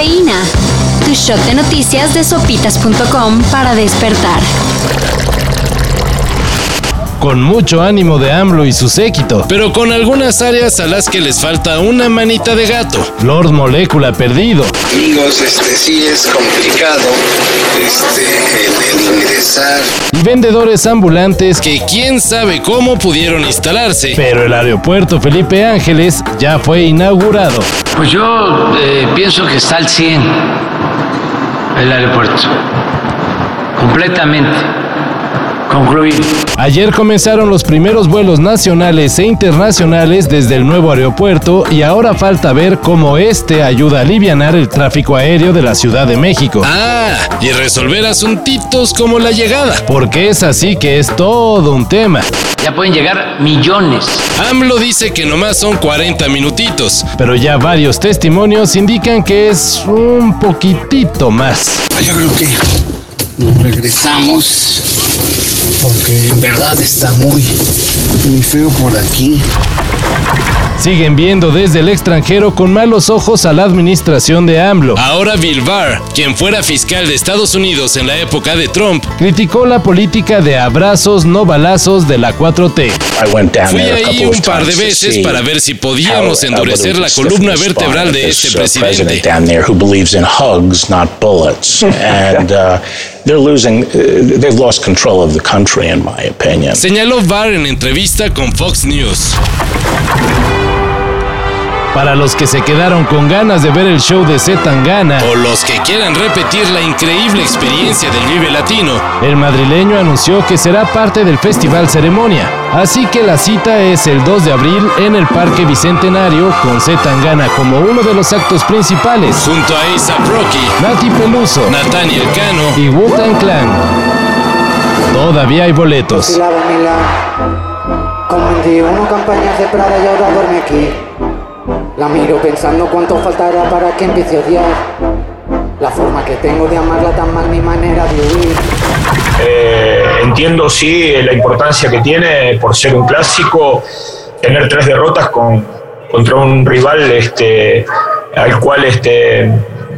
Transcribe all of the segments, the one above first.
Cafeína. Tu shot de noticias de sopitas.com para despertar. Con mucho ánimo de AMLO y su séquito, pero con algunas áreas a las que les falta una manita de gato. Lord Molécula perdido. Amigos, este sí es complicado Y vendedores ambulantes que quién sabe cómo pudieron instalarse. Pero el aeropuerto Felipe Ángeles ya fue inaugurado. Pues yo eh, pienso que está al 100 el aeropuerto. Completamente concluido. Ayer comenzaron los primeros vuelos nacionales e internacionales desde el nuevo aeropuerto y ahora falta ver cómo este ayuda a aliviar el tráfico aéreo de la Ciudad de México. Ah, y resolver asuntitos como la llegada, porque es así que es todo un tema. Ya pueden llegar millones. AMLO dice que nomás son 40 minutitos, pero ya varios testimonios indican que es un poquitito más. Yo creo que nos regresamos porque en verdad está muy, muy feo por aquí. Siguen viendo desde el extranjero con malos ojos a la administración de AMLO. Ahora Bill Barr, quien fuera fiscal de Estados Unidos en la época de Trump, criticó la política de abrazos no balazos de la 4T. Fui ahí un par de veces para ver si podíamos endurecer la columna vertebral de este presidente. they're losing, uh, they've lost control of the country, in my opinion. Señaló Barr en entrevista con Fox News. Para los que se quedaron con ganas de ver el show de Zetangana o los que quieran repetir la increíble experiencia del Vive Latino, el madrileño anunció que será parte del Festival Ceremonia. Así que la cita es el 2 de abril en el Parque Bicentenario con Zetangana como uno de los actos principales, junto a Isa Rocky, Nati Peluso, Nathaniel Cano y Wutan Clan. Todavía hay boletos. Como campañas de Prada y ahora duerme aquí. La miro pensando cuánto faltará para que empiece a odiar. La forma que tengo de amarla tan mal, mi manera de huir. Eh, entiendo sí la importancia que tiene por ser un clásico tener tres derrotas con, contra un rival este, al cual este,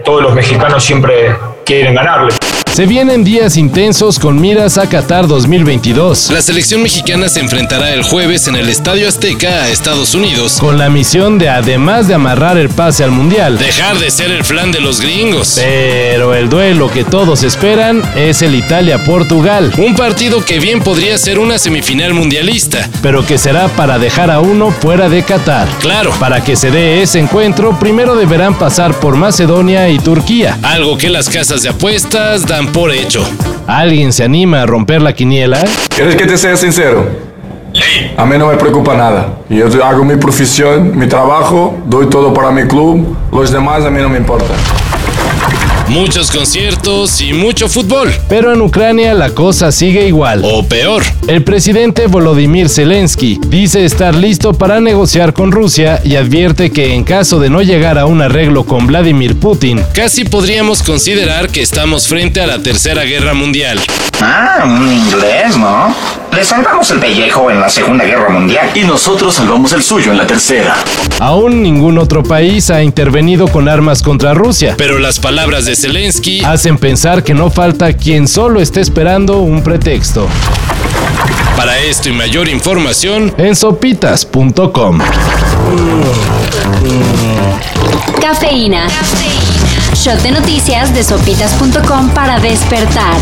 todos los mexicanos siempre quieren ganarle. Se vienen días intensos con miras a Qatar 2022. La selección mexicana se enfrentará el jueves en el Estadio Azteca a Estados Unidos con la misión de, además de amarrar el pase al Mundial, dejar de ser el flan de los gringos. Pero el duelo que todos esperan es el Italia-Portugal. Un partido que bien podría ser una semifinal mundialista, pero que será para dejar a uno fuera de Qatar. Claro, para que se dé ese encuentro, primero deberán pasar por Macedonia y Turquía, algo que las casas de apuestas dan por hecho. ¿Alguien se anima a romper la quiniela? ¿Quieres que te sea sincero? Sí. A mí no me preocupa nada. Yo hago mi profesión, mi trabajo, doy todo para mi club. Los demás a mí no me importan muchos conciertos y mucho fútbol. Pero en Ucrania la cosa sigue igual. O peor. El presidente Volodymyr Zelensky dice estar listo para negociar con Rusia y advierte que en caso de no llegar a un arreglo con Vladimir Putin, casi podríamos considerar que estamos frente a la Tercera Guerra Mundial. Ah, un inglés, ¿no? Le salvamos el pellejo en la Segunda Guerra Mundial. Y nosotros salvamos el suyo en la Tercera. Aún ningún otro país ha intervenido con armas contra Rusia, pero las palabras de Zelensky hacen pensar que no falta quien solo esté esperando un pretexto. Para esto y mayor información en sopitas.com. Cafeína. Shot de noticias de sopitas.com para despertar.